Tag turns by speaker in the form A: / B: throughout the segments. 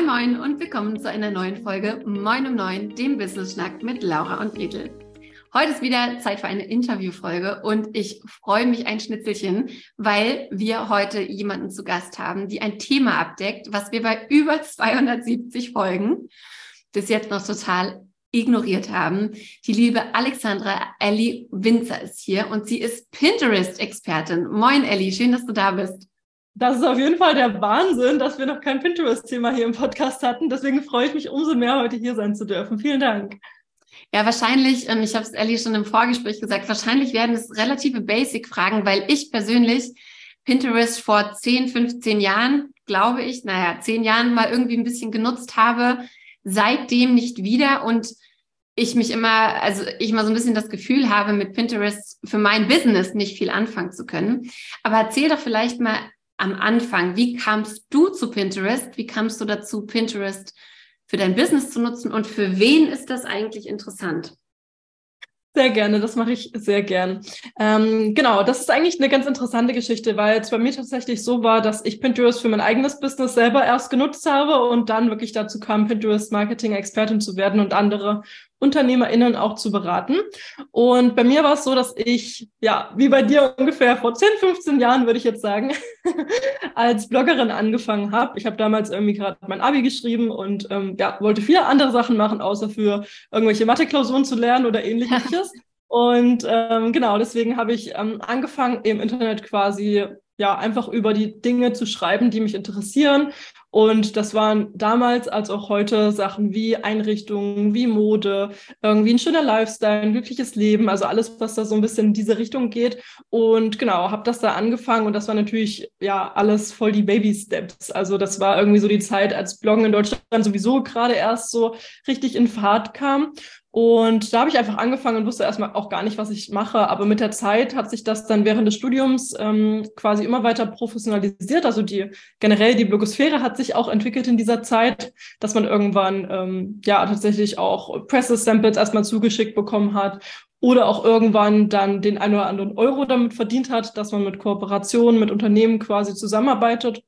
A: Moin Moin und willkommen zu einer neuen Folge Moin um Neun, dem Business Schnack mit Laura und Gretel. Heute ist wieder Zeit für eine Interviewfolge und ich freue mich ein Schnitzelchen, weil wir heute jemanden zu Gast haben, die ein Thema abdeckt, was wir bei über 270 Folgen bis jetzt noch total ignoriert haben. Die liebe Alexandra Ellie Winzer ist hier und sie ist Pinterest-Expertin. Moin Ellie, schön, dass du da bist.
B: Das ist auf jeden Fall der Wahnsinn, dass wir noch kein Pinterest-Thema hier im Podcast hatten. Deswegen freue ich mich umso mehr, heute hier sein zu dürfen. Vielen Dank.
A: Ja, wahrscheinlich, und ich habe es Ellie schon im Vorgespräch gesagt, wahrscheinlich werden es relative Basic-Fragen, weil ich persönlich Pinterest vor 10, 15 Jahren, glaube ich, naja, 10 Jahren mal irgendwie ein bisschen genutzt habe, seitdem nicht wieder und ich mich immer, also ich mal so ein bisschen das Gefühl habe, mit Pinterest für mein Business nicht viel anfangen zu können. Aber erzähl doch vielleicht mal am Anfang, wie kamst du zu Pinterest? Wie kamst du dazu, Pinterest für dein Business zu nutzen und für wen ist das eigentlich interessant?
B: Sehr gerne, das mache ich sehr gern. Ähm, genau, das ist eigentlich eine ganz interessante Geschichte, weil es bei mir tatsächlich so war, dass ich Pinterest für mein eigenes Business selber erst genutzt habe und dann wirklich dazu kam, Pinterest Marketing Expertin zu werden und andere UnternehmerInnen auch zu beraten. Und bei mir war es so, dass ich, ja, wie bei dir ungefähr vor 10, 15 Jahren, würde ich jetzt sagen, als Bloggerin angefangen habe. Ich habe damals irgendwie gerade mein Abi geschrieben und ähm, ja, wollte viele andere Sachen machen, außer für irgendwelche Mathe-Klausuren zu lernen oder ähnliches. und ähm, genau, deswegen habe ich ähm, angefangen, im Internet quasi ja, einfach über die Dinge zu schreiben, die mich interessieren. Und das waren damals als auch heute Sachen wie Einrichtungen, wie Mode, irgendwie ein schöner Lifestyle, ein glückliches Leben, also alles, was da so ein bisschen in diese Richtung geht. Und genau, habe das da angefangen und das war natürlich ja alles voll die Baby Steps. Also das war irgendwie so die Zeit, als Bloggen in Deutschland sowieso gerade erst so richtig in Fahrt kam. Und da habe ich einfach angefangen und wusste erstmal auch gar nicht, was ich mache. Aber mit der Zeit hat sich das dann während des Studiums ähm, quasi immer weiter professionalisiert. Also die generell die Blogosphäre hat sich auch entwickelt in dieser Zeit, dass man irgendwann ähm, ja tatsächlich auch Presse-Samples erstmal zugeschickt bekommen hat oder auch irgendwann dann den ein oder anderen Euro damit verdient hat, dass man mit Kooperationen, mit Unternehmen quasi zusammenarbeitet.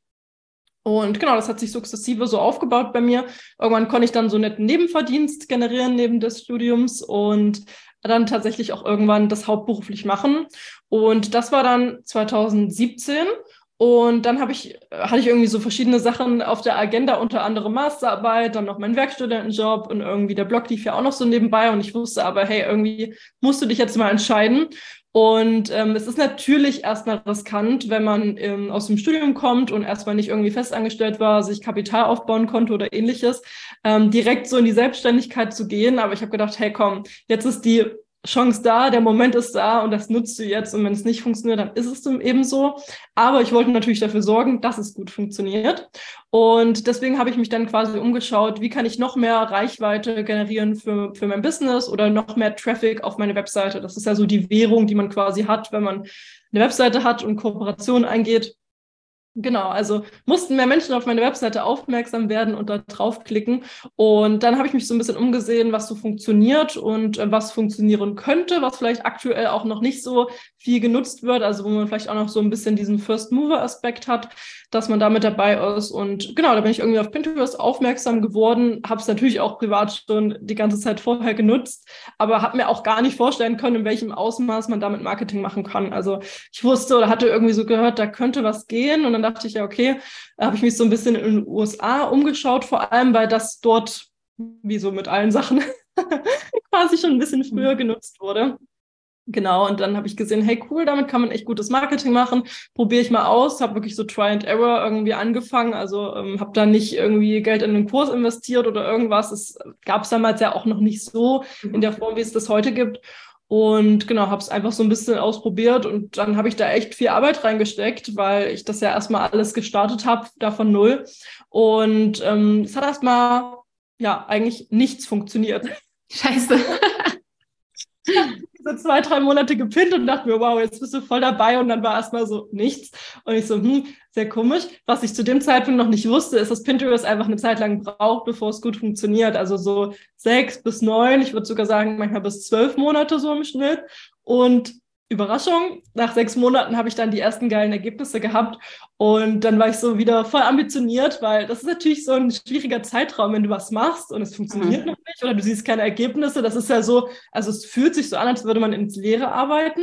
B: Und genau, das hat sich sukzessive so aufgebaut bei mir. Irgendwann konnte ich dann so einen netten Nebenverdienst generieren neben des Studiums und dann tatsächlich auch irgendwann das hauptberuflich machen. Und das war dann 2017. Und dann habe ich, hatte ich irgendwie so verschiedene Sachen auf der Agenda, unter anderem Masterarbeit, dann noch mein Werkstudentenjob und irgendwie der Blog lief ja auch noch so nebenbei. Und ich wusste aber, hey, irgendwie musst du dich jetzt mal entscheiden. Und ähm, es ist natürlich erstmal riskant, wenn man ähm, aus dem Studium kommt und erstmal nicht irgendwie festangestellt war, sich Kapital aufbauen konnte oder ähnliches, ähm, direkt so in die Selbstständigkeit zu gehen. Aber ich habe gedacht, hey komm, jetzt ist die Chance da, der Moment ist da und das nutzt du jetzt. Und wenn es nicht funktioniert, dann ist es eben so. Aber ich wollte natürlich dafür sorgen, dass es gut funktioniert. Und deswegen habe ich mich dann quasi umgeschaut, wie kann ich noch mehr Reichweite generieren für, für mein Business oder noch mehr Traffic auf meine Webseite. Das ist ja so die Währung, die man quasi hat, wenn man eine Webseite hat und Kooperationen eingeht. Genau, also mussten mehr Menschen auf meine Webseite aufmerksam werden und da draufklicken. Und dann habe ich mich so ein bisschen umgesehen, was so funktioniert und äh, was funktionieren könnte, was vielleicht aktuell auch noch nicht so viel genutzt wird, also wo man vielleicht auch noch so ein bisschen diesen First Mover Aspekt hat, dass man da mit dabei ist. Und genau, da bin ich irgendwie auf Pinterest aufmerksam geworden, habe es natürlich auch privat schon die ganze Zeit vorher genutzt, aber habe mir auch gar nicht vorstellen können, in welchem Ausmaß man damit Marketing machen kann. Also ich wusste oder hatte irgendwie so gehört, da könnte was gehen und dann dachte ich ja, okay, habe ich mich so ein bisschen in den USA umgeschaut, vor allem, weil das dort, wie so mit allen Sachen, quasi schon ein bisschen früher mhm. genutzt wurde. Genau, und dann habe ich gesehen, hey cool, damit kann man echt gutes Marketing machen. Probiere ich mal aus, habe wirklich so Try and Error irgendwie angefangen. Also ähm, habe da nicht irgendwie Geld in den Kurs investiert oder irgendwas. Es gab es damals ja auch noch nicht so in der Form, wie es das heute gibt. Und genau, habe es einfach so ein bisschen ausprobiert und dann habe ich da echt viel Arbeit reingesteckt, weil ich das ja erstmal alles gestartet habe, davon null. Und ähm, es hat erstmal ja eigentlich nichts funktioniert.
A: Scheiße.
B: so zwei, drei Monate gepinnt und dachte mir, wow, jetzt bist du voll dabei. Und dann war erstmal so nichts. Und ich so, hm, sehr komisch. Was ich zu dem Zeitpunkt noch nicht wusste, ist, dass Pinterest einfach eine Zeit lang braucht, bevor es gut funktioniert. Also so sechs bis neun, ich würde sogar sagen, manchmal bis zwölf Monate so im Schnitt. Und Überraschung, nach sechs Monaten habe ich dann die ersten geilen Ergebnisse gehabt und dann war ich so wieder voll ambitioniert, weil das ist natürlich so ein schwieriger Zeitraum, wenn du was machst und es funktioniert mhm. noch nicht oder du siehst keine Ergebnisse. Das ist ja so, also es fühlt sich so an, als würde man ins Leere arbeiten.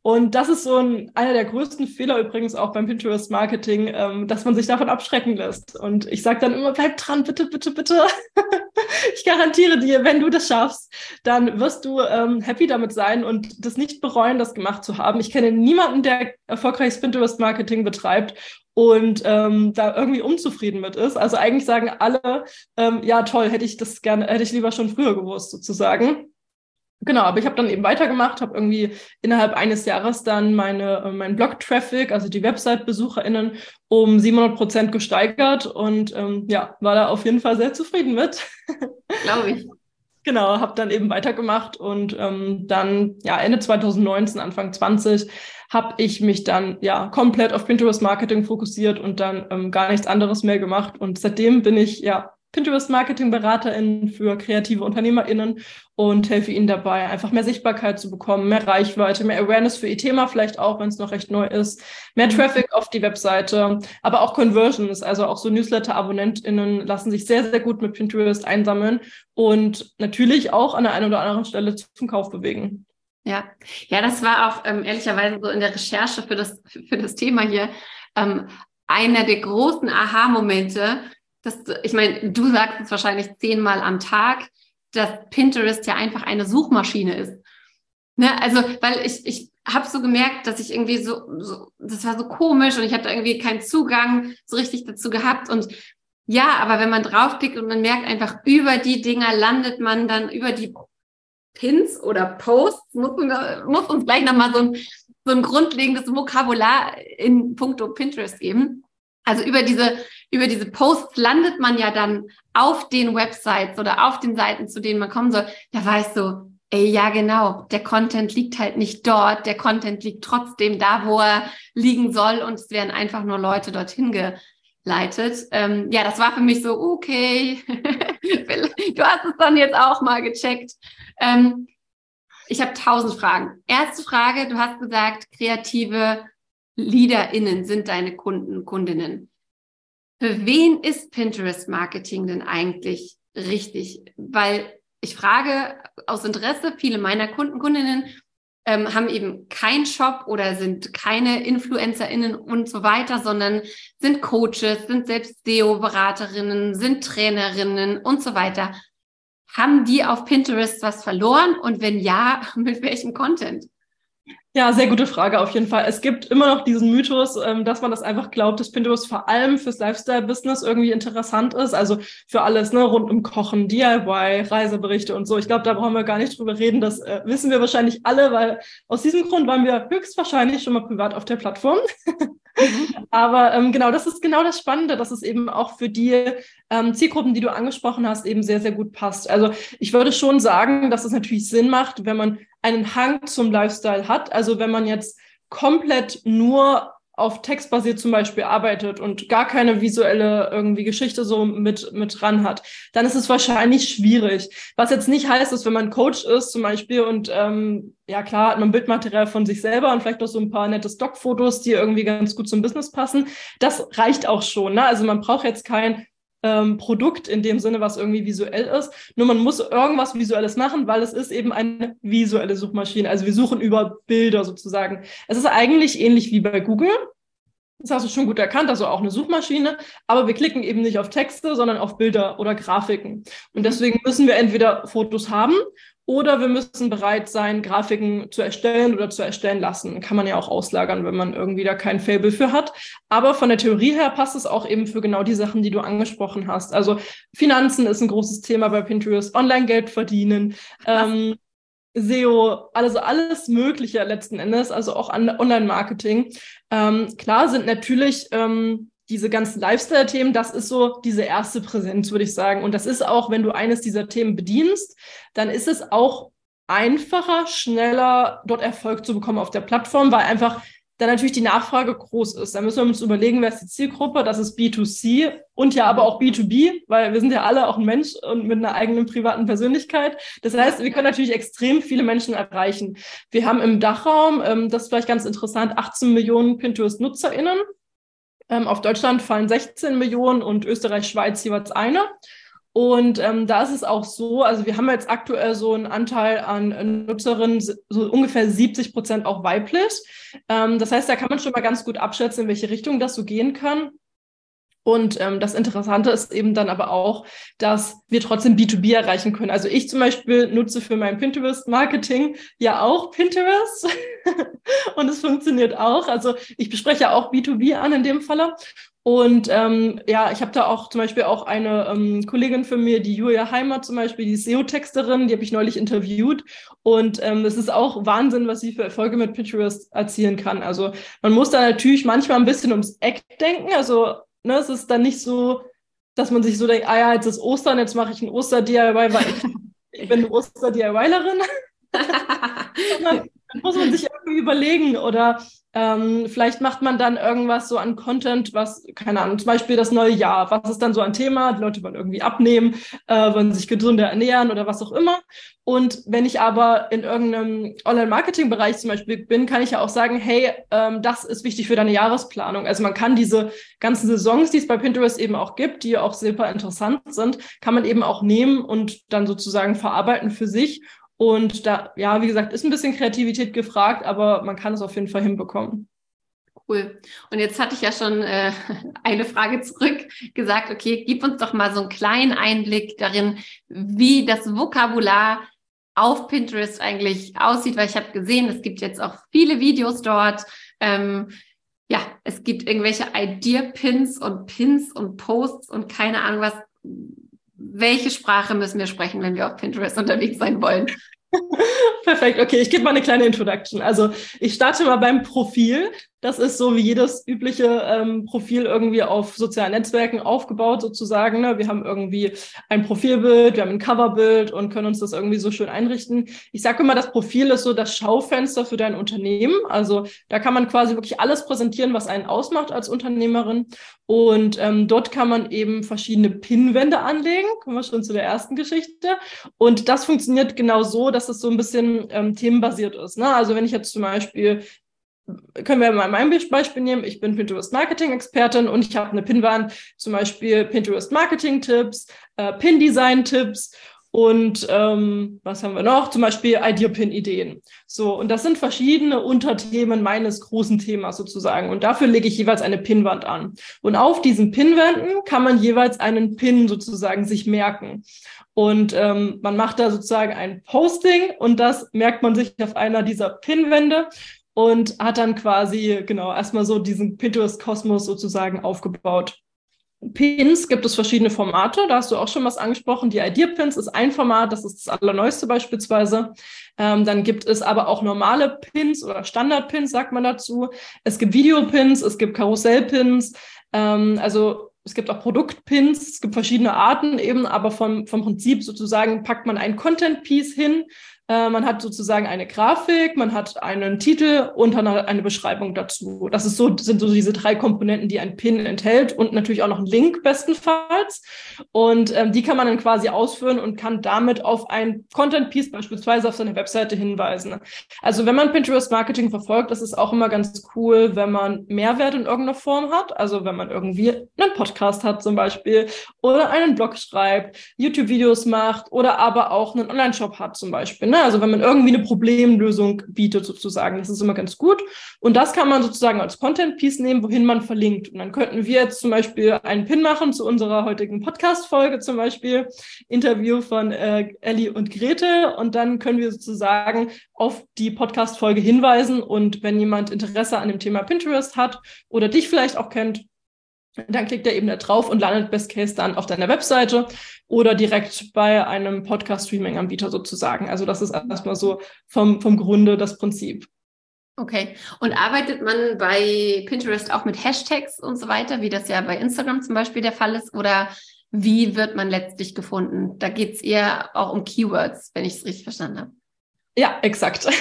B: Und das ist so ein, einer der größten Fehler übrigens auch beim Pinterest Marketing, ähm, dass man sich davon abschrecken lässt. Und ich sage dann immer, bleib dran, bitte, bitte, bitte. ich garantiere dir, wenn du das schaffst, dann wirst du ähm, happy damit sein und das nicht bereuen, das gemacht zu haben. Ich kenne niemanden, der erfolgreiches Pinterest-Marketing betreibt und ähm, da irgendwie unzufrieden mit ist. Also eigentlich sagen alle, ähm, ja toll, hätte ich das gerne, hätte ich lieber schon früher gewusst sozusagen. Genau, aber ich habe dann eben weitergemacht, habe irgendwie innerhalb eines Jahres dann meine, äh, meinen Blog-Traffic, also die Website-BesucherInnen, um 700 Prozent gesteigert und ähm, ja, war da auf jeden Fall sehr zufrieden mit.
A: Glaube ich.
B: Genau, habe dann eben weitergemacht und ähm, dann ja Ende 2019, Anfang 20 habe ich mich dann ja komplett auf Pinterest Marketing fokussiert und dann ähm, gar nichts anderes mehr gemacht und seitdem bin ich ja Pinterest Marketing Beraterin für kreative UnternehmerInnen und helfe ihnen dabei, einfach mehr Sichtbarkeit zu bekommen, mehr Reichweite, mehr Awareness für ihr Thema vielleicht auch, wenn es noch recht neu ist, mehr mhm. Traffic auf die Webseite, aber auch Conversions, also auch so Newsletter-AbonnentInnen lassen sich sehr, sehr gut mit Pinterest einsammeln und natürlich auch an der einen oder anderen Stelle zum Kauf bewegen.
A: Ja, ja, das war auch ähm, ehrlicherweise so in der Recherche für das, für das Thema hier ähm, einer der großen Aha-Momente, dass, ich meine, du sagst es wahrscheinlich zehnmal am Tag, dass Pinterest ja einfach eine Suchmaschine ist. Ne? Also, weil ich, ich habe so gemerkt, dass ich irgendwie so, so, das war so komisch und ich hatte irgendwie keinen Zugang so richtig dazu gehabt. Und ja, aber wenn man draufklickt und man merkt einfach, über die Dinger landet man dann, über die Pins oder Posts, muss, muss uns gleich nochmal so ein, so ein grundlegendes Vokabular in puncto Pinterest geben. Also über diese, über diese Posts landet man ja dann auf den Websites oder auf den Seiten, zu denen man kommen soll. Da weißt du, ey, ja, genau, der Content liegt halt nicht dort, der Content liegt trotzdem da, wo er liegen soll und es werden einfach nur Leute dorhin geleitet. Ähm, ja, das war für mich so, okay, du hast es dann jetzt auch mal gecheckt. Ähm, ich habe tausend Fragen. Erste Frage, du hast gesagt, kreative LeaderInnen sind deine Kunden, Kundinnen. Für wen ist Pinterest Marketing denn eigentlich richtig? Weil ich frage aus Interesse, viele meiner Kunden, Kundinnen ähm, haben eben keinen Shop oder sind keine InfluencerInnen und so weiter, sondern sind Coaches, sind selbst SEO-Beraterinnen, sind Trainerinnen und so weiter. Haben die auf Pinterest was verloren? Und wenn ja, mit welchem Content?
B: Ja, sehr gute Frage auf jeden Fall. Es gibt immer noch diesen Mythos, ähm, dass man das einfach glaubt, dass Pinterest vor allem fürs Lifestyle-Business irgendwie interessant ist. Also für alles, ne, rund um Kochen, DIY, Reiseberichte und so. Ich glaube, da brauchen wir gar nicht drüber reden. Das äh, wissen wir wahrscheinlich alle, weil aus diesem Grund waren wir höchstwahrscheinlich schon mal privat auf der Plattform. Aber ähm, genau, das ist genau das Spannende, dass es eben auch für die ähm, Zielgruppen, die du angesprochen hast, eben sehr, sehr gut passt. Also ich würde schon sagen, dass es natürlich Sinn macht, wenn man einen Hang zum Lifestyle hat. Also wenn man jetzt komplett nur auf Text basiert zum Beispiel arbeitet und gar keine visuelle irgendwie Geschichte so mit, mit dran hat, dann ist es wahrscheinlich schwierig. Was jetzt nicht heißt, dass wenn man Coach ist zum Beispiel und ähm, ja klar hat man Bildmaterial von sich selber und vielleicht auch so ein paar nette Stockfotos, die irgendwie ganz gut zum Business passen, das reicht auch schon. Ne? Also man braucht jetzt kein ähm, Produkt in dem Sinne, was irgendwie visuell ist. Nur man muss irgendwas Visuelles machen, weil es ist eben eine visuelle Suchmaschine. Also wir suchen über Bilder sozusagen. Es ist eigentlich ähnlich wie bei Google. Das hast du schon gut erkannt, also auch eine Suchmaschine, aber wir klicken eben nicht auf Texte, sondern auf Bilder oder Grafiken. Und deswegen müssen wir entweder Fotos haben oder wir müssen bereit sein, Grafiken zu erstellen oder zu erstellen lassen. Kann man ja auch auslagern, wenn man irgendwie da kein Fable für hat. Aber von der Theorie her passt es auch eben für genau die Sachen, die du angesprochen hast. Also Finanzen ist ein großes Thema bei Pinterest, Online-Geld verdienen, ähm, SEO, also alles Mögliche letzten Endes, also auch Online-Marketing. Ähm, klar sind natürlich ähm, diese ganzen Lifestyle-Themen, das ist so diese erste Präsenz, würde ich sagen. Und das ist auch, wenn du eines dieser Themen bedienst, dann ist es auch einfacher, schneller dort Erfolg zu bekommen auf der Plattform, weil einfach da natürlich die Nachfrage groß ist. Da müssen wir uns überlegen, wer ist die Zielgruppe? Das ist B2C und ja aber auch B2B, weil wir sind ja alle auch ein Mensch und mit einer eigenen privaten Persönlichkeit. Das heißt, wir können natürlich extrem viele Menschen erreichen. Wir haben im Dachraum, ähm, das ist vielleicht ganz interessant, 18 Millionen Pinterest-NutzerInnen. Ähm, auf Deutschland fallen 16 Millionen und Österreich, Schweiz jeweils eine. Und ähm, da ist es auch so, also wir haben jetzt aktuell so einen Anteil an Nutzerinnen, so ungefähr 70 Prozent auch weiblich. Ähm, das heißt, da kann man schon mal ganz gut abschätzen, in welche Richtung das so gehen kann. Und ähm, das Interessante ist eben dann aber auch, dass wir trotzdem B2B erreichen können. Also ich zum Beispiel nutze für mein Pinterest-Marketing ja auch Pinterest und es funktioniert auch. Also ich bespreche auch B2B an in dem Falle. Und ähm, ja, ich habe da auch zum Beispiel auch eine ähm, Kollegin für mir, die Julia Heimat zum Beispiel, die SEO-Texterin, die habe ich neulich interviewt. Und ähm, es ist auch Wahnsinn, was sie für Erfolge mit Pinterest erzielen kann. Also man muss da natürlich manchmal ein bisschen ums Eck denken. Also ne, es ist dann nicht so, dass man sich so denkt, ah ja, jetzt ist Ostern, jetzt mache ich ein Oster-DIY, weil ich, ich bin eine Oster-DIYlerin. dann muss man sich irgendwie überlegen oder ähm, vielleicht macht man dann irgendwas so an Content, was, keine Ahnung, zum Beispiel das neue Jahr. Was ist dann so ein Thema? Die Leute wollen irgendwie abnehmen, äh, wollen sich gesünder ernähren oder was auch immer. Und wenn ich aber in irgendeinem Online-Marketing-Bereich zum Beispiel bin, kann ich ja auch sagen, hey, ähm, das ist wichtig für deine Jahresplanung. Also man kann diese ganzen Saisons, die es bei Pinterest eben auch gibt, die auch super interessant sind, kann man eben auch nehmen und dann sozusagen verarbeiten für sich und da, ja, wie gesagt, ist ein bisschen Kreativität gefragt, aber man kann es auf jeden Fall hinbekommen.
A: Cool. Und jetzt hatte ich ja schon äh, eine Frage zurück gesagt, okay, gib uns doch mal so einen kleinen Einblick darin, wie das Vokabular auf Pinterest eigentlich aussieht, weil ich habe gesehen, es gibt jetzt auch viele Videos dort. Ähm, ja, es gibt irgendwelche Idea-Pins und Pins und Posts und keine Ahnung was welche Sprache müssen wir sprechen, wenn wir auf Pinterest unterwegs sein wollen?
B: Perfekt, okay, ich gebe mal eine kleine Introduction. Also ich starte mal beim Profil. Das ist so wie jedes übliche ähm, Profil irgendwie auf sozialen Netzwerken aufgebaut sozusagen. Ne? Wir haben irgendwie ein Profilbild, wir haben ein Coverbild und können uns das irgendwie so schön einrichten. Ich sage immer, das Profil ist so das Schaufenster für dein Unternehmen. Also da kann man quasi wirklich alles präsentieren, was einen ausmacht als Unternehmerin. Und ähm, dort kann man eben verschiedene Pinwände anlegen. Kommen wir schon zu der ersten Geschichte. Und das funktioniert genau so, dass es so ein bisschen ähm, themenbasiert ist. Ne? Also wenn ich jetzt zum Beispiel können wir mal mein Beispiel nehmen. Ich bin Pinterest Marketing Expertin und ich habe eine Pinwand, zum Beispiel Pinterest Marketing Tipps, äh, Pin Design Tipps und ähm, was haben wir noch? Zum Beispiel Idea Pin Ideen. So und das sind verschiedene Unterthemen meines großen Themas sozusagen und dafür lege ich jeweils eine Pinwand an. Und auf diesen Pinwänden kann man jeweils einen Pin sozusagen sich merken. Und ähm, man macht da sozusagen ein Posting und das merkt man sich auf einer dieser Pinwände und hat dann quasi, genau, erstmal so diesen Pinterest-Kosmos sozusagen aufgebaut. Pins gibt es verschiedene Formate, da hast du auch schon was angesprochen. Die Idea-Pins ist ein Format, das ist das allerneueste beispielsweise. Ähm, dann gibt es aber auch normale Pins oder Standard-Pins, sagt man dazu. Es gibt Video-Pins, es gibt Karussell-Pins. Ähm, also es gibt auch Produkt-Pins, es gibt verschiedene Arten eben, aber vom, vom Prinzip sozusagen packt man ein Content-Piece hin äh, man hat sozusagen eine Grafik, man hat einen Titel und dann eine Beschreibung dazu. Das ist so, sind so diese drei Komponenten, die ein Pin enthält und natürlich auch noch ein Link bestenfalls. Und ähm, die kann man dann quasi ausführen und kann damit auf ein Content Piece beispielsweise auf seine Webseite hinweisen. Also wenn man Pinterest Marketing verfolgt, das ist auch immer ganz cool, wenn man Mehrwert in irgendeiner Form hat. Also wenn man irgendwie einen Podcast hat zum Beispiel oder einen Blog schreibt, YouTube-Videos macht oder aber auch einen Online-Shop hat zum Beispiel. Ne? Also wenn man irgendwie eine Problemlösung bietet sozusagen, das ist immer ganz gut. Und das kann man sozusagen als Content-Piece nehmen, wohin man verlinkt. Und dann könnten wir jetzt zum Beispiel einen Pin machen zu unserer heutigen Podcast-Folge zum Beispiel, Interview von äh, Ellie und Grete. Und dann können wir sozusagen auf die Podcast-Folge hinweisen. Und wenn jemand Interesse an dem Thema Pinterest hat oder dich vielleicht auch kennt, dann klickt er eben da drauf und landet Best Case dann auf deiner Webseite oder direkt bei einem Podcast-Streaming-Anbieter sozusagen. Also das ist erstmal so vom, vom Grunde das Prinzip.
A: Okay. Und arbeitet man bei Pinterest auch mit Hashtags und so weiter, wie das ja bei Instagram zum Beispiel der Fall ist? Oder wie wird man letztlich gefunden? Da geht es eher auch um Keywords, wenn ich es richtig verstanden habe.
B: Ja, exakt.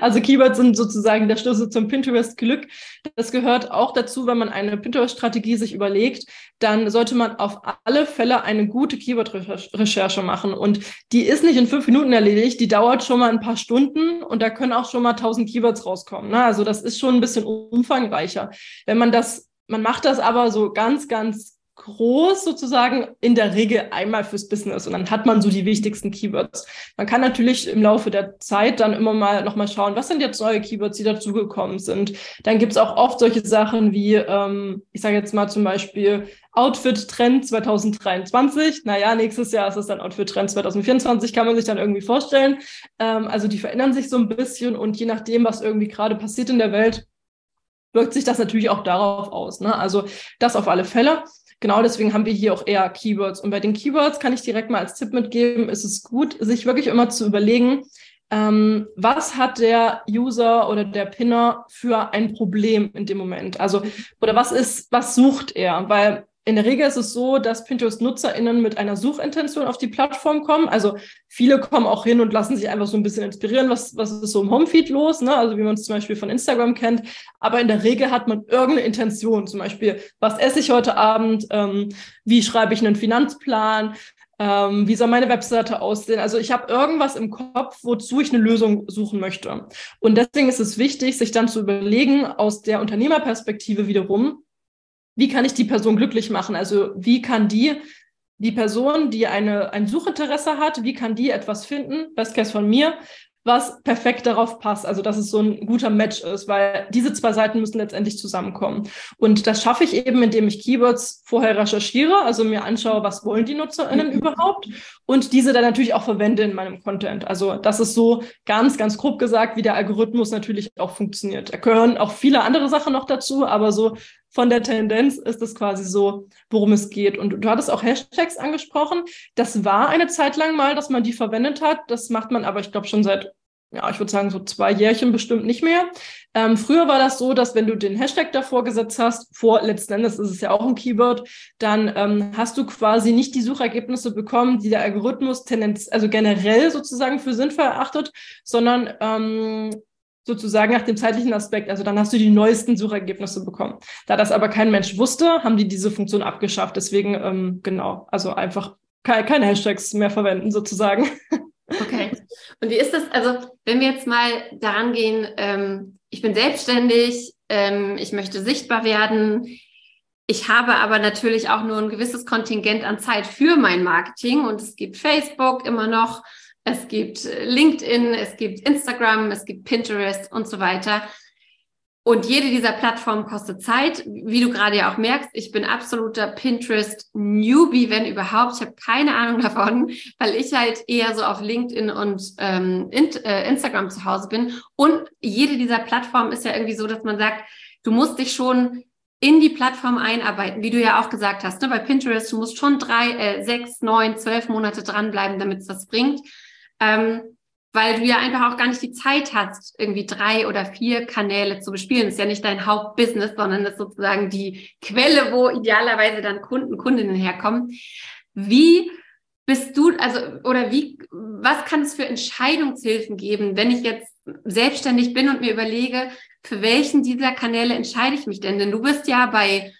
B: Also Keywords sind sozusagen der Schlüssel zum Pinterest-Glück. Das gehört auch dazu, wenn man eine Pinterest-Strategie sich überlegt, dann sollte man auf alle Fälle eine gute Keyword-Recherche machen. Und die ist nicht in fünf Minuten erledigt, die dauert schon mal ein paar Stunden und da können auch schon mal tausend Keywords rauskommen. Ne? Also das ist schon ein bisschen umfangreicher. Wenn man das, man macht das aber so ganz, ganz groß sozusagen in der Regel einmal fürs Business und dann hat man so die wichtigsten Keywords. Man kann natürlich im Laufe der Zeit dann immer mal nochmal schauen, was sind jetzt neue Keywords, die dazugekommen sind. Dann gibt's auch oft solche Sachen wie, ähm, ich sage jetzt mal zum Beispiel Outfit-Trend 2023. Naja, nächstes Jahr ist es dann Outfit-Trend 2024, kann man sich dann irgendwie vorstellen. Ähm, also die verändern sich so ein bisschen und je nachdem, was irgendwie gerade passiert in der Welt, wirkt sich das natürlich auch darauf aus. Ne? Also das auf alle Fälle. Genau deswegen haben wir hier auch eher Keywords. Und bei den Keywords kann ich direkt mal als Tipp mitgeben, ist es gut, sich wirklich immer zu überlegen, ähm, was hat der User oder der Pinner für ein Problem in dem Moment? Also, oder was ist, was sucht er? Weil in der Regel ist es so, dass Pinterest-NutzerInnen mit einer Suchintention auf die Plattform kommen. Also viele kommen auch hin und lassen sich einfach so ein bisschen inspirieren, was, was ist so im Homefeed los, ne? also wie man es zum Beispiel von Instagram kennt. Aber in der Regel hat man irgendeine Intention, zum Beispiel, was esse ich heute Abend, ähm, wie schreibe ich einen Finanzplan, ähm, wie soll meine Webseite aussehen? Also ich habe irgendwas im Kopf, wozu ich eine Lösung suchen möchte. Und deswegen ist es wichtig, sich dann zu überlegen, aus der Unternehmerperspektive wiederum, wie kann ich die Person glücklich machen? Also wie kann die, die Person, die eine, ein Suchinteresse hat, wie kann die etwas finden, best case von mir, was perfekt darauf passt. Also, dass es so ein guter Match ist, weil diese zwei Seiten müssen letztendlich zusammenkommen. Und das schaffe ich eben, indem ich Keywords vorher recherchiere, also mir anschaue, was wollen die NutzerInnen überhaupt und diese dann natürlich auch verwende in meinem Content. Also, das ist so ganz, ganz grob gesagt, wie der Algorithmus natürlich auch funktioniert. Da gehören auch viele andere Sachen noch dazu, aber so von der Tendenz ist es quasi so, worum es geht. Und du hattest auch Hashtags angesprochen. Das war eine Zeit lang mal, dass man die verwendet hat. Das macht man aber, ich glaube, schon seit ja, ich würde sagen, so zwei Jährchen bestimmt nicht mehr. Ähm, früher war das so, dass wenn du den Hashtag davor gesetzt hast, vor letzten Endes ist es ja auch ein Keyword, dann ähm, hast du quasi nicht die Suchergebnisse bekommen, die der Algorithmus tendenz, also generell sozusagen für sinnvoll erachtet, sondern ähm, sozusagen nach dem zeitlichen Aspekt. Also dann hast du die neuesten Suchergebnisse bekommen. Da das aber kein Mensch wusste, haben die diese Funktion abgeschafft. Deswegen, ähm, genau, also einfach ke keine Hashtags mehr verwenden sozusagen.
A: Okay. Und wie ist das, also wenn wir jetzt mal daran gehen, ähm, ich bin selbstständig, ähm, ich möchte sichtbar werden, ich habe aber natürlich auch nur ein gewisses Kontingent an Zeit für mein Marketing und es gibt Facebook immer noch es gibt äh, LinkedIn, es gibt Instagram, es gibt Pinterest und so weiter. Und jede dieser Plattformen kostet Zeit. Wie du gerade ja auch merkst, ich bin absoluter Pinterest-Newbie, wenn überhaupt. Ich habe keine Ahnung davon, weil ich halt eher so auf LinkedIn und ähm, in, äh, Instagram zu Hause bin. Und jede dieser Plattformen ist ja irgendwie so, dass man sagt, du musst dich schon in die Plattform einarbeiten, wie du ja auch gesagt hast. Ne? Bei Pinterest, du musst schon drei, äh, sechs, neun, zwölf Monate dranbleiben, damit es was bringt ähm, weil du ja einfach auch gar nicht die Zeit hast, irgendwie drei oder vier Kanäle zu bespielen. Das ist ja nicht dein Hauptbusiness, sondern das ist sozusagen die Quelle, wo idealerweise dann Kunden, Kundinnen herkommen. Wie bist du, also, oder wie, was kann es für Entscheidungshilfen geben, wenn ich jetzt selbstständig bin und mir überlege, für welchen dieser Kanäle entscheide ich mich denn? Denn du bist ja bei,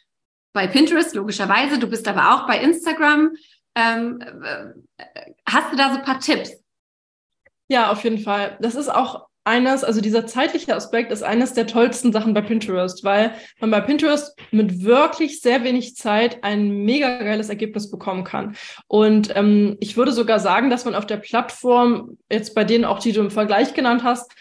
A: bei Pinterest, logischerweise, du bist aber auch bei Instagram. Ähm, hast du da so ein paar Tipps?
B: Ja, auf jeden Fall. Das ist auch eines, also dieser zeitliche Aspekt ist eines der tollsten Sachen bei Pinterest, weil man bei Pinterest mit wirklich sehr wenig Zeit ein mega geiles Ergebnis bekommen kann. Und ähm, ich würde sogar sagen, dass man auf der Plattform, jetzt bei denen auch, die du im Vergleich genannt hast,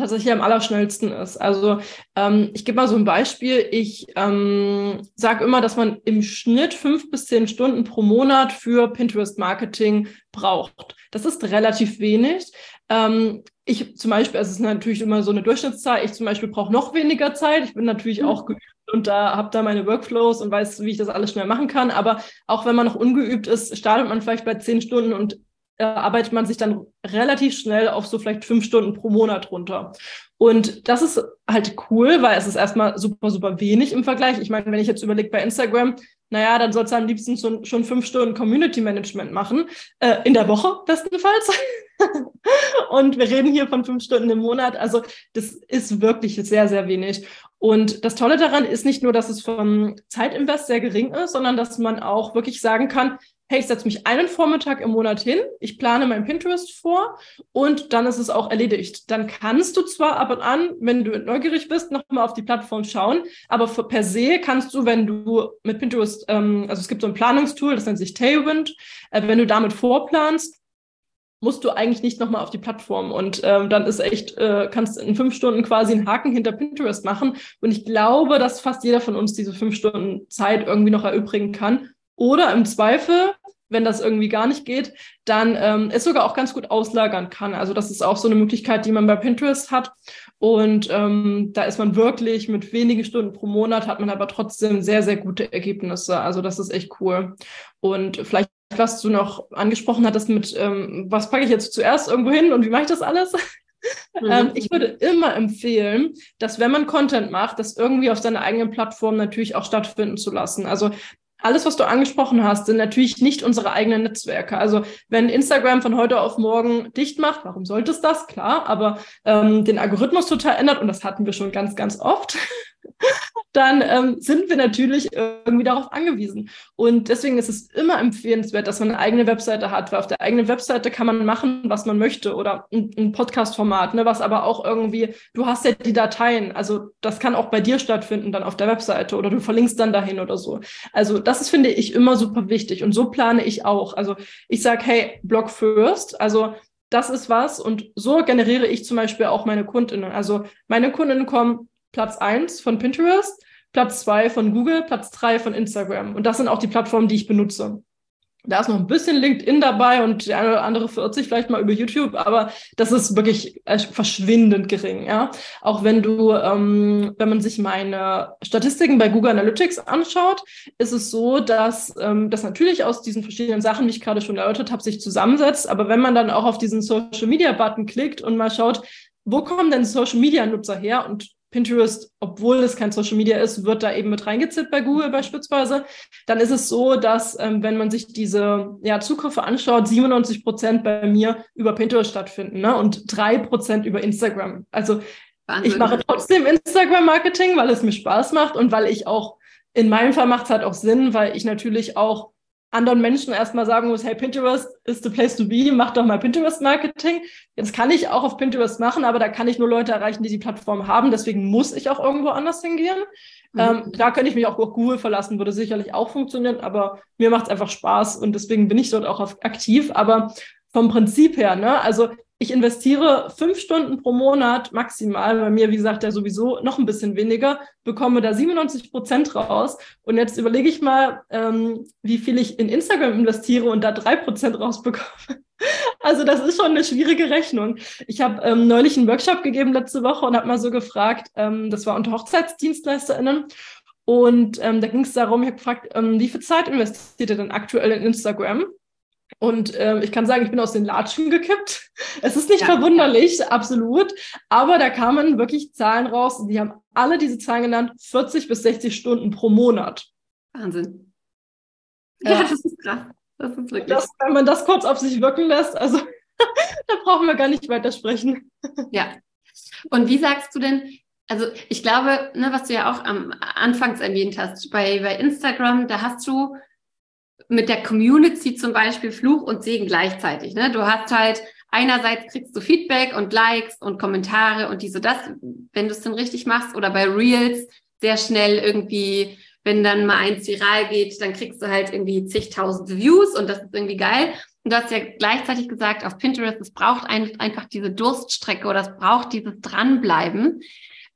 B: tatsächlich am allerschnellsten ist. Also ähm, ich gebe mal so ein Beispiel. Ich ähm, sage immer, dass man im Schnitt fünf bis zehn Stunden pro Monat für Pinterest-Marketing braucht. Das ist relativ wenig. Ähm, ich zum Beispiel, also es ist natürlich immer so eine Durchschnittszahl, ich zum Beispiel brauche noch weniger Zeit. Ich bin natürlich mhm. auch geübt und da habe da meine Workflows und weiß, wie ich das alles schnell machen kann. Aber auch wenn man noch ungeübt ist, startet man vielleicht bei zehn Stunden und arbeitet man sich dann relativ schnell auf so vielleicht fünf Stunden pro Monat runter. Und das ist halt cool, weil es ist erstmal super, super wenig im Vergleich. Ich meine, wenn ich jetzt überlege bei Instagram, naja, dann sollst du am liebsten schon, schon fünf Stunden Community Management machen, äh, in der Woche bestenfalls. und wir reden hier von fünf Stunden im Monat. Also das ist wirklich sehr, sehr wenig. Und das Tolle daran ist nicht nur, dass es vom Zeitinvest sehr gering ist, sondern dass man auch wirklich sagen kann, hey, ich setze mich einen Vormittag im Monat hin, ich plane mein Pinterest vor und dann ist es auch erledigt. Dann kannst du zwar ab und an, wenn du neugierig bist, nochmal auf die Plattform schauen, aber für, per se kannst du, wenn du mit Pinterest, ähm, also es gibt so ein Planungstool, das nennt sich Tailwind, äh, wenn du damit vorplanst, musst du eigentlich nicht nochmal auf die Plattform. Und ähm, dann ist echt, äh, kannst in fünf Stunden quasi einen Haken hinter Pinterest machen. Und ich glaube, dass fast jeder von uns diese fünf Stunden Zeit irgendwie noch erübrigen kann. Oder im Zweifel, wenn das irgendwie gar nicht geht, dann ähm, es sogar auch ganz gut auslagern kann. Also das ist auch so eine Möglichkeit, die man bei Pinterest hat. Und ähm, da ist man wirklich mit wenigen Stunden pro Monat, hat man aber trotzdem sehr, sehr gute Ergebnisse. Also das ist echt cool. Und vielleicht was du noch angesprochen hattest mit, ähm, was packe ich jetzt zuerst irgendwo hin und wie mache ich das alles? Mhm. ähm, ich würde immer empfehlen, dass wenn man Content macht, das irgendwie auf seiner eigenen Plattform natürlich auch stattfinden zu lassen. Also alles, was du angesprochen hast, sind natürlich nicht unsere eigenen Netzwerke. Also wenn Instagram von heute auf morgen dicht macht, warum sollte es das? Klar, aber ähm, den Algorithmus total ändert, und das hatten wir schon ganz, ganz oft, dann ähm, sind wir natürlich irgendwie darauf angewiesen. Und deswegen ist es immer empfehlenswert, dass man eine eigene Webseite hat, weil auf der eigenen Webseite kann man machen, was man möchte oder ein, ein Podcast-Format, ne, was aber auch irgendwie, du hast ja die Dateien, also das kann auch bei dir stattfinden, dann auf der Webseite oder du verlinkst dann dahin oder so. Also das ist, finde ich, immer super wichtig und so plane ich auch. Also ich sage, hey, Blog first, also das ist was und so generiere ich zum Beispiel auch meine Kundinnen. Also meine Kundinnen kommen Platz 1 von Pinterest, Platz 2 von Google, Platz 3 von Instagram. Und das sind auch die Plattformen, die ich benutze. Da ist noch ein bisschen LinkedIn dabei und der eine oder andere verirrt sich vielleicht mal über YouTube, aber das ist wirklich äh, verschwindend gering, ja. Auch wenn du, ähm, wenn man sich meine Statistiken bei Google Analytics anschaut, ist es so, dass ähm, das natürlich aus diesen verschiedenen Sachen, die ich gerade schon erörtert habe, sich zusammensetzt. Aber wenn man dann auch auf diesen Social Media Button klickt und mal schaut, wo kommen denn Social Media Nutzer her und Pinterest, obwohl es kein Social Media ist, wird da eben mit reingezippt bei Google beispielsweise. Dann ist es so, dass ähm, wenn man sich diese ja, Zugriffe anschaut, 97 Prozent bei mir über Pinterest stattfinden ne? und drei Prozent über Instagram. Also Wahnsinn. ich mache trotzdem Instagram-Marketing, weil es mir Spaß macht und weil ich auch, in meinem Fall macht es halt auch Sinn, weil ich natürlich auch anderen Menschen erstmal sagen muss, hey, Pinterest is the place to be, mach doch mal Pinterest-Marketing. Jetzt kann ich auch auf Pinterest machen, aber da kann ich nur Leute erreichen, die die Plattform haben. Deswegen muss ich auch irgendwo anders hingehen. Mhm. Ähm, da könnte ich mich auch auf Google verlassen, würde sicherlich auch funktionieren, aber mir macht es einfach Spaß und deswegen bin ich dort auch aktiv. Aber vom Prinzip her, ne, also ich investiere fünf Stunden pro Monat maximal, bei mir, wie gesagt, ja sowieso noch ein bisschen weniger, bekomme da 97 Prozent raus. Und jetzt überlege ich mal, ähm, wie viel ich in Instagram investiere und da drei Prozent rausbekomme. Also das ist schon eine schwierige Rechnung. Ich habe ähm, neulich einen Workshop gegeben letzte Woche und habe mal so gefragt, ähm, das war unter HochzeitsdienstleisterInnen. Und ähm, da ging es darum, ich habe gefragt, ähm, wie viel Zeit investiert ihr denn aktuell in Instagram? Und ähm, ich kann sagen, ich bin aus den Latschen gekippt. Es ist nicht ja, verwunderlich, ja. absolut. Aber da kamen wirklich Zahlen raus. Die haben alle diese Zahlen genannt, 40 bis 60 Stunden pro Monat.
A: Wahnsinn. Ja, ja das ist krass.
B: Das ist wirklich. Das, wenn man das kurz auf sich wirken lässt, also da brauchen wir gar nicht weitersprechen.
A: Ja. Und wie sagst du denn, also ich glaube, ne, was du ja auch am Anfangs erwähnt hast, bei, bei Instagram, da hast du mit der Community zum Beispiel Fluch und Segen gleichzeitig. Ne? Du hast halt einerseits kriegst du Feedback und Likes und Kommentare und diese das, wenn du es dann richtig machst, oder bei Reels sehr schnell irgendwie, wenn dann mal eins viral geht, dann kriegst du halt irgendwie zigtausend Views und das ist irgendwie geil. Und du hast ja gleichzeitig gesagt, auf Pinterest, es braucht ein, einfach diese Durststrecke oder es braucht dieses Dranbleiben.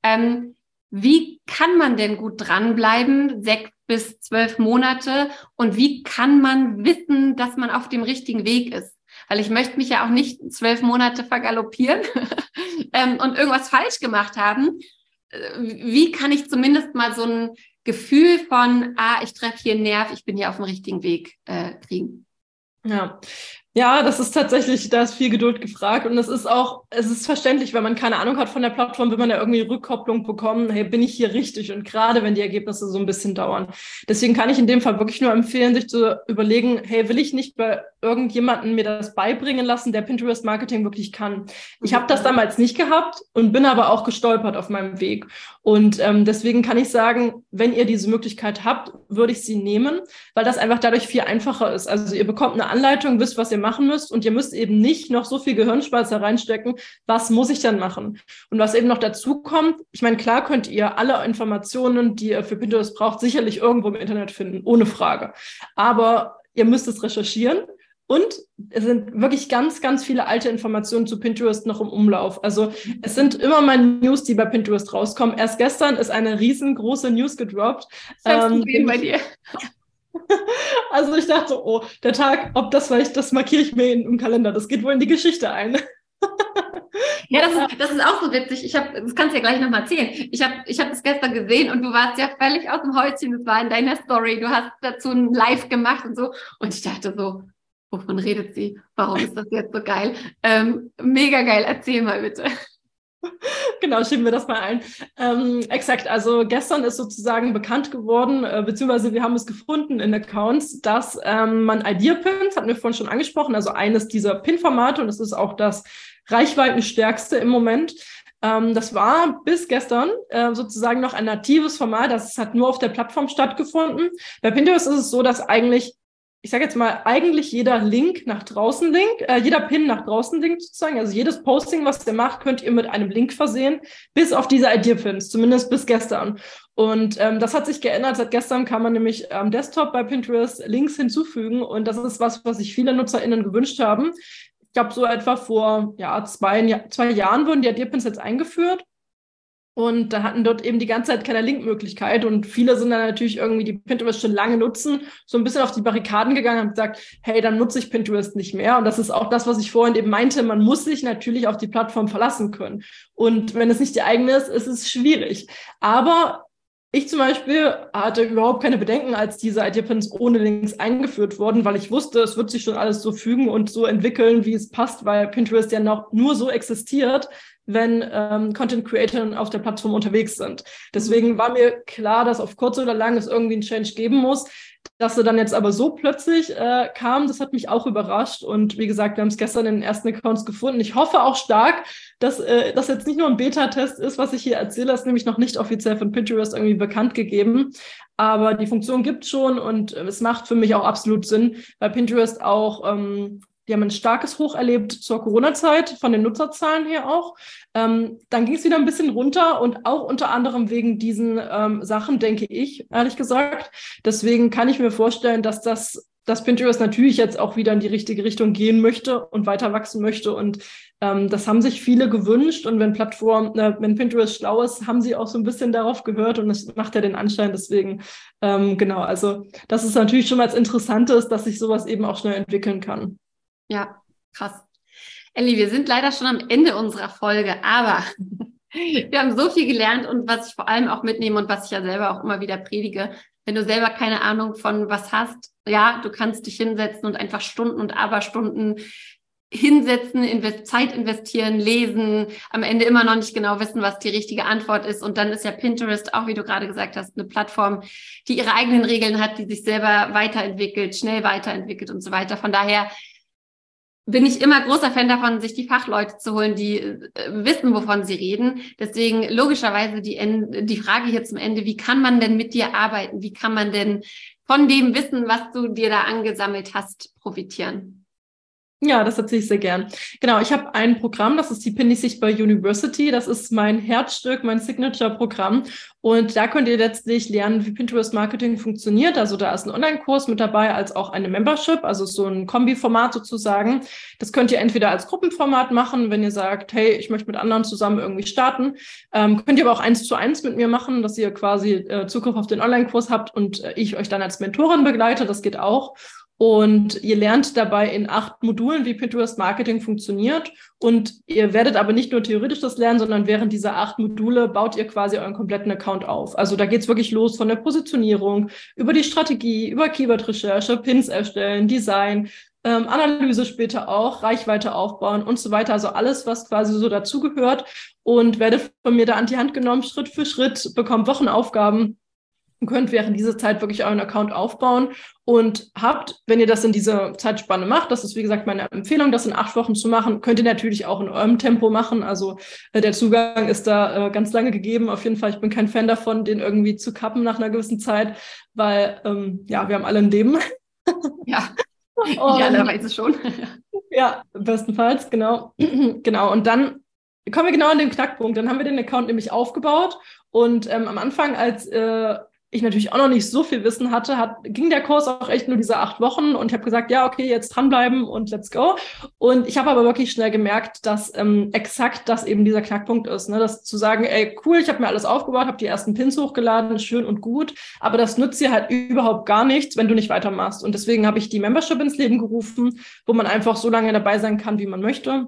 A: Ähm, wie kann man denn gut dranbleiben, sechs bis zwölf Monate? Und wie kann man wissen, dass man auf dem richtigen Weg ist? Weil ich möchte mich ja auch nicht zwölf Monate vergaloppieren ähm, und irgendwas falsch gemacht haben. Äh, wie kann ich zumindest mal so ein Gefühl von, ah, ich treffe hier einen Nerv, ich bin hier auf dem richtigen Weg äh, kriegen?
B: Ja, Ja, das ist tatsächlich, da ist viel Geduld gefragt und es ist auch, es ist verständlich, wenn man keine Ahnung hat von der Plattform, will man ja irgendwie Rückkopplung bekommen, hey, bin ich hier richtig? Und gerade wenn die Ergebnisse so ein bisschen dauern. Deswegen kann ich in dem Fall wirklich nur empfehlen, sich zu überlegen, hey, will ich nicht bei irgendjemanden mir das beibringen lassen, der Pinterest Marketing wirklich kann? Ich habe das damals nicht gehabt und bin aber auch gestolpert auf meinem Weg. Und ähm, deswegen kann ich sagen, wenn ihr diese Möglichkeit habt, würde ich sie nehmen, weil das einfach dadurch viel einfacher ist. Also ihr bekommt eine Anleitung, wisst, was ihr machen müsst und ihr müsst eben nicht noch so viel Gehirnspeicher reinstecken, was muss ich dann machen? Und was eben noch dazu kommt, ich meine, klar könnt ihr alle Informationen, die ihr für Pinterest braucht, sicherlich irgendwo im Internet finden, ohne Frage. Aber ihr müsst es recherchieren und es sind wirklich ganz, ganz viele alte Informationen zu Pinterest noch im Umlauf. Also es sind immer mal News, die bei Pinterest rauskommen. Erst gestern ist eine riesengroße News gedroppt.
A: Ähm, bei dir.
B: Also ich dachte, oh, der Tag, ob das vielleicht, das markiere ich mir im Kalender. Das geht wohl in die Geschichte ein.
A: Ja, das ist, das ist auch so witzig. Ich habe, das kannst du ja gleich nochmal erzählen. Ich habe ich hab das gestern gesehen und du warst ja völlig aus dem Häuschen. Das war in deiner Story. Du hast dazu ein Live gemacht und so. Und ich dachte so, wovon redet sie? Warum ist das jetzt so geil? Ähm, mega geil. Erzähl mal bitte.
B: Genau, schieben wir das mal ein. Ähm, exakt, also gestern ist sozusagen bekannt geworden, äh, beziehungsweise wir haben es gefunden in Accounts, dass ähm, man Idea-Pins, hatten wir vorhin schon angesprochen, also eines dieser Pin-Formate und das ist auch das reichweitenstärkste im Moment. Ähm, das war bis gestern äh, sozusagen noch ein natives Format, das hat nur auf der Plattform stattgefunden. Bei Pinterest ist es so, dass eigentlich ich sage jetzt mal, eigentlich jeder Link nach draußen Link, äh, jeder Pin nach draußen Link sozusagen, also jedes Posting, was ihr macht, könnt ihr mit einem Link versehen, bis auf diese Idea-Pins, zumindest bis gestern. Und ähm, das hat sich geändert. Seit gestern kann man nämlich am Desktop bei Pinterest Links hinzufügen und das ist was, was sich viele NutzerInnen gewünscht haben. Ich glaube, so etwa vor ja, zwei, zwei Jahren wurden die Idea-Pins jetzt eingeführt. Und da hatten dort eben die ganze Zeit keine Linkmöglichkeit. Und viele sind dann natürlich irgendwie, die Pinterest schon lange nutzen, so ein bisschen auf die Barrikaden gegangen und gesagt, hey, dann nutze ich Pinterest nicht mehr. Und das ist auch das, was ich vorhin eben meinte. Man muss sich natürlich auf die Plattform verlassen können. Und wenn es nicht die eigene ist, ist es schwierig. Aber ich zum Beispiel hatte überhaupt keine Bedenken, als diese Idea-Pins ohne Links eingeführt wurden, weil ich wusste, es wird sich schon alles so fügen und so entwickeln, wie es passt, weil Pinterest ja noch nur so existiert, wenn ähm, Content Creator auf der Plattform unterwegs sind. Deswegen war mir klar, dass auf kurz oder lang es irgendwie einen Change geben muss. Dass er dann jetzt aber so plötzlich äh, kam, das hat mich auch überrascht. Und wie gesagt, wir haben es gestern in den ersten Accounts gefunden. Ich hoffe auch stark, dass äh, das jetzt nicht nur ein Beta-Test ist, was ich hier erzähle, ist nämlich noch nicht offiziell von Pinterest irgendwie bekannt gegeben. Aber die Funktion gibt schon und äh, es macht für mich auch absolut Sinn, weil Pinterest auch ähm, die haben ein starkes Hoch erlebt zur Corona-Zeit, von den Nutzerzahlen her auch. Ähm, dann ging es wieder ein bisschen runter und auch unter anderem wegen diesen ähm, Sachen, denke ich, ehrlich gesagt. Deswegen kann ich mir vorstellen, dass das dass Pinterest natürlich jetzt auch wieder in die richtige Richtung gehen möchte und weiter wachsen möchte. Und ähm, das haben sich viele gewünscht. Und wenn Plattform, äh, wenn Pinterest schlau ist, haben sie auch so ein bisschen darauf gehört und es macht ja den Anschein. Deswegen, ähm, genau, also das ist natürlich schon mal das Interessante dass sich sowas eben auch schnell entwickeln kann.
A: Ja, krass. Elli, wir sind leider schon am Ende unserer Folge, aber wir haben so viel gelernt und was ich vor allem auch mitnehme und was ich ja selber auch immer wieder predige, wenn du selber keine Ahnung von was hast, ja, du kannst dich hinsetzen und einfach Stunden und Aberstunden hinsetzen, invest Zeit investieren, lesen, am Ende immer noch nicht genau wissen, was die richtige Antwort ist. Und dann ist ja Pinterest, auch wie du gerade gesagt hast, eine Plattform, die ihre eigenen Regeln hat, die sich selber weiterentwickelt, schnell weiterentwickelt und so weiter. Von daher bin ich immer großer Fan davon, sich die Fachleute zu holen, die äh, wissen, wovon sie reden. Deswegen logischerweise die, die Frage hier zum Ende, wie kann man denn mit dir arbeiten? Wie kann man denn von dem Wissen, was du dir da angesammelt hast, profitieren?
B: Ja, das erzähle ich sehr gern. Genau, ich habe ein Programm, das ist die Pindy Sichtbar University. Das ist mein Herzstück, mein Signature-Programm. Und da könnt ihr letztlich lernen, wie Pinterest Marketing funktioniert. Also da ist ein Online-Kurs mit dabei, als auch eine Membership, also so ein Kombi-Format sozusagen. Das könnt ihr entweder als Gruppenformat machen, wenn ihr sagt, hey, ich möchte mit anderen zusammen irgendwie starten. Ähm, könnt ihr aber auch eins zu eins mit mir machen, dass ihr quasi äh, Zugriff auf den Online-Kurs habt und äh, ich euch dann als Mentorin begleite. Das geht auch. Und ihr lernt dabei in acht Modulen, wie Pinterest Marketing funktioniert. Und ihr werdet aber nicht nur theoretisch das lernen, sondern während dieser acht Module baut ihr quasi euren kompletten Account auf. Also da geht's wirklich los von der Positionierung, über die Strategie, über Keyword-Recherche, Pins erstellen, Design, ähm, Analyse später auch, Reichweite aufbauen und so weiter. Also alles, was quasi so dazugehört und werde von mir da an die Hand genommen, Schritt für Schritt, bekomme Wochenaufgaben und könnt während dieser Zeit wirklich euren Account aufbauen und habt, wenn ihr das in dieser Zeitspanne macht, das ist wie gesagt meine Empfehlung, das in acht Wochen zu machen, könnt ihr natürlich auch in eurem Tempo machen. Also äh, der Zugang ist da äh, ganz lange gegeben. Auf jeden Fall, ich bin kein Fan davon, den irgendwie zu kappen nach einer gewissen Zeit, weil ähm, ja, wir haben alle ein Leben.
A: Ja, idealerweise schon.
B: ja, bestenfalls, genau. genau. Und dann kommen wir genau an den Knackpunkt. Dann haben wir den Account nämlich aufgebaut und ähm, am Anfang, als äh, ich natürlich auch noch nicht so viel Wissen hatte, hat, ging der Kurs auch echt nur diese acht Wochen und ich habe gesagt, ja, okay, jetzt dranbleiben und let's go. Und ich habe aber wirklich schnell gemerkt, dass ähm, exakt das eben dieser Knackpunkt ist. Ne? Das zu sagen, ey, cool, ich habe mir alles aufgebaut, habe die ersten Pins hochgeladen, schön und gut, aber das nützt dir halt überhaupt gar nichts, wenn du nicht weitermachst. Und deswegen habe ich die Membership ins Leben gerufen, wo man einfach so lange dabei sein kann, wie man möchte.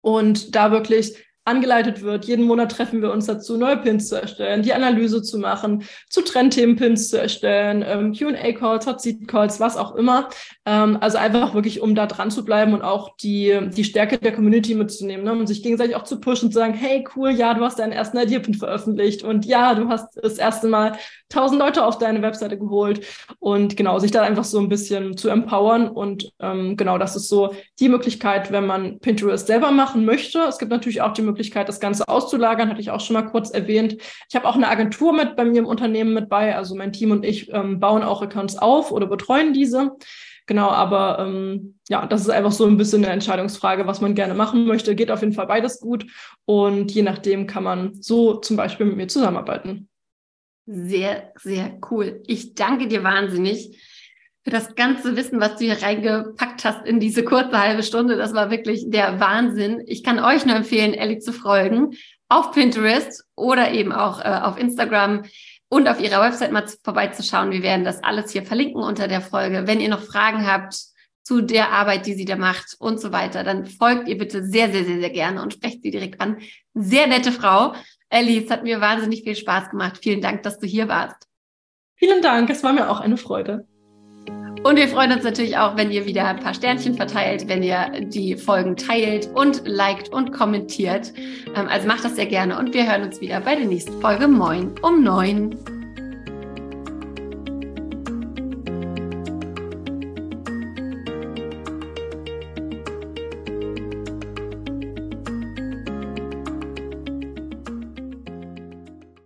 B: Und da wirklich angeleitet wird. Jeden Monat treffen wir uns dazu, neue Pins zu erstellen, die Analyse zu machen, zu Trendthemen-Pins zu erstellen, ähm, QA-Calls, Hot Seat-Calls, was auch immer. Ähm, also einfach wirklich, um da dran zu bleiben und auch die, die Stärke der Community mitzunehmen, ne? um sich gegenseitig auch zu pushen und zu sagen, hey, cool, ja, du hast deinen ersten Idea-Pin veröffentlicht und ja, du hast das erste Mal tausend Leute auf deine Webseite geholt und genau, sich da einfach so ein bisschen zu empowern und ähm, genau, das ist so die Möglichkeit, wenn man Pinterest selber machen möchte. Es gibt natürlich auch die Möglichkeit, das Ganze auszulagern, hatte ich auch schon mal kurz erwähnt. Ich habe auch eine Agentur mit bei mir im Unternehmen mit bei, also mein Team und ich ähm, bauen auch Accounts auf oder betreuen diese. Genau, aber ähm, ja, das ist einfach so ein bisschen eine Entscheidungsfrage, was man gerne machen möchte. Geht auf jeden Fall beides gut und je nachdem kann man so zum Beispiel mit mir zusammenarbeiten.
A: Sehr, sehr cool. Ich danke dir wahnsinnig für das ganze Wissen, was du hier reingepackt hast in diese kurze halbe Stunde. Das war wirklich der Wahnsinn. Ich kann euch nur empfehlen, Ellie zu folgen auf Pinterest oder eben auch äh, auf Instagram und auf ihrer Website mal vorbeizuschauen. Wir werden das alles hier verlinken unter der Folge. Wenn ihr noch Fragen habt zu der Arbeit, die sie da macht und so weiter, dann folgt ihr bitte sehr, sehr, sehr, sehr gerne und sprecht sie direkt an. Sehr nette Frau. Ellie, es hat mir wahnsinnig viel Spaß gemacht. Vielen Dank, dass du hier warst.
B: Vielen Dank, es war mir auch eine Freude.
A: Und wir freuen uns natürlich auch, wenn ihr wieder ein paar Sternchen verteilt, wenn ihr die Folgen teilt und liked und kommentiert. Ähm, also macht das sehr gerne und wir hören uns wieder bei der nächsten Folge Moin um neun.